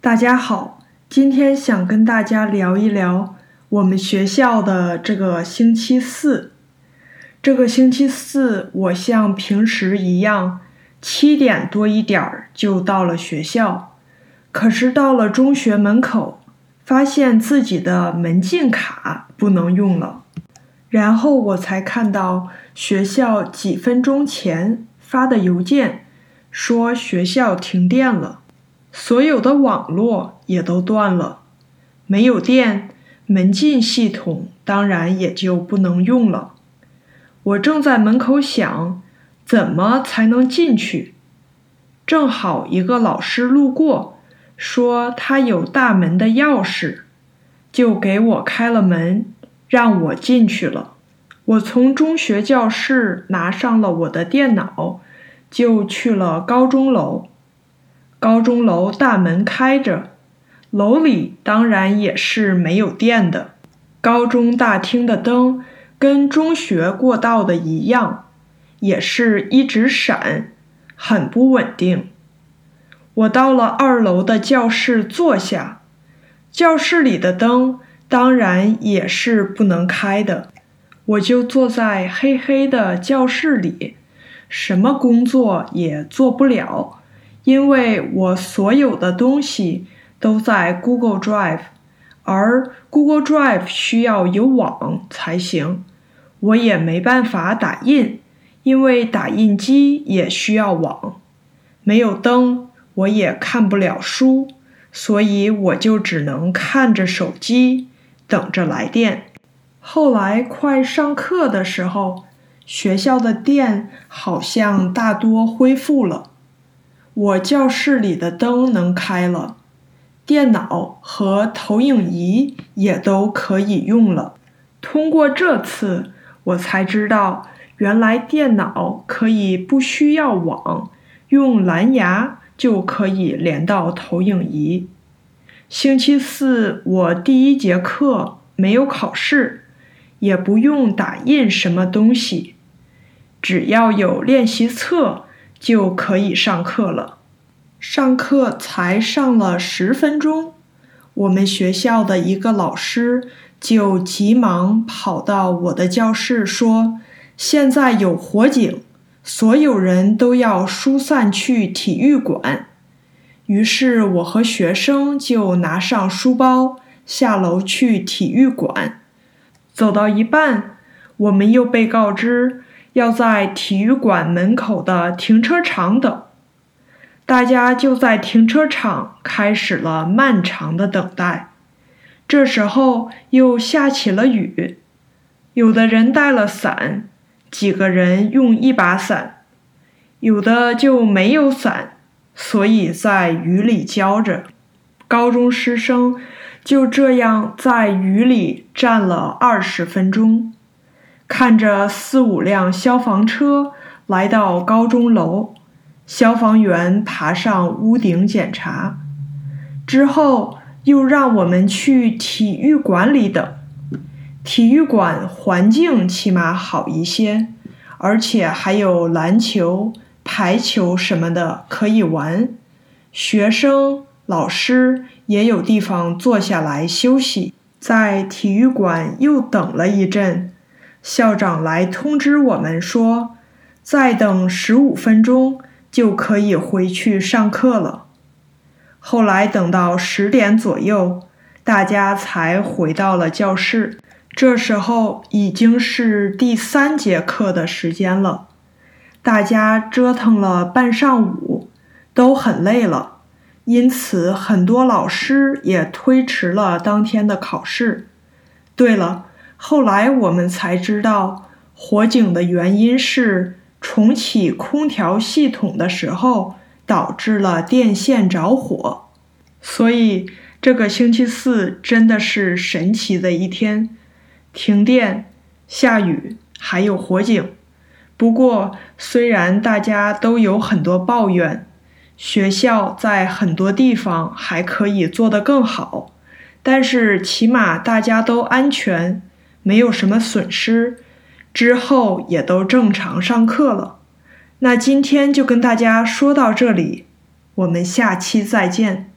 大家好，今天想跟大家聊一聊我们学校的这个星期四。这个星期四，我像平时一样，七点多一点儿就到了学校。可是到了中学门口，发现自己的门禁卡不能用了。然后我才看到学校几分钟前发的邮件，说学校停电了，所有的网络也都断了，没有电，门禁系统当然也就不能用了。我正在门口想，怎么才能进去？正好一个老师路过，说他有大门的钥匙，就给我开了门。让我进去了。我从中学教室拿上了我的电脑，就去了高中楼。高中楼大门开着，楼里当然也是没有电的。高中大厅的灯跟中学过道的一样，也是一直闪，很不稳定。我到了二楼的教室坐下，教室里的灯。当然也是不能开的，我就坐在黑黑的教室里，什么工作也做不了，因为我所有的东西都在 Google Drive，而 Google Drive 需要有网才行，我也没办法打印，因为打印机也需要网，没有灯我也看不了书，所以我就只能看着手机。等着来电。后来快上课的时候，学校的电好像大多恢复了，我教室里的灯能开了，电脑和投影仪也都可以用了。通过这次，我才知道原来电脑可以不需要网，用蓝牙就可以连到投影仪。星期四，我第一节课没有考试，也不用打印什么东西，只要有练习册就可以上课了。上课才上了十分钟，我们学校的一个老师就急忙跑到我的教室说：“现在有火警，所有人都要疏散去体育馆。”于是我和学生就拿上书包下楼去体育馆。走到一半，我们又被告知要在体育馆门口的停车场等。大家就在停车场开始了漫长的等待。这时候又下起了雨，有的人带了伞，几个人用一把伞，有的就没有伞。所以在雨里浇着，高中师生就这样在雨里站了二十分钟，看着四五辆消防车来到高中楼，消防员爬上屋顶检查，之后又让我们去体育馆里等。体育馆环境起码好一些，而且还有篮球。排球什么的可以玩，学生、老师也有地方坐下来休息。在体育馆又等了一阵，校长来通知我们说，再等十五分钟就可以回去上课了。后来等到十点左右，大家才回到了教室。这时候已经是第三节课的时间了。大家折腾了半上午，都很累了，因此很多老师也推迟了当天的考试。对了，后来我们才知道，火警的原因是重启空调系统的时候导致了电线着火。所以这个星期四真的是神奇的一天，停电、下雨，还有火警。不过，虽然大家都有很多抱怨，学校在很多地方还可以做得更好，但是起码大家都安全，没有什么损失，之后也都正常上课了。那今天就跟大家说到这里，我们下期再见。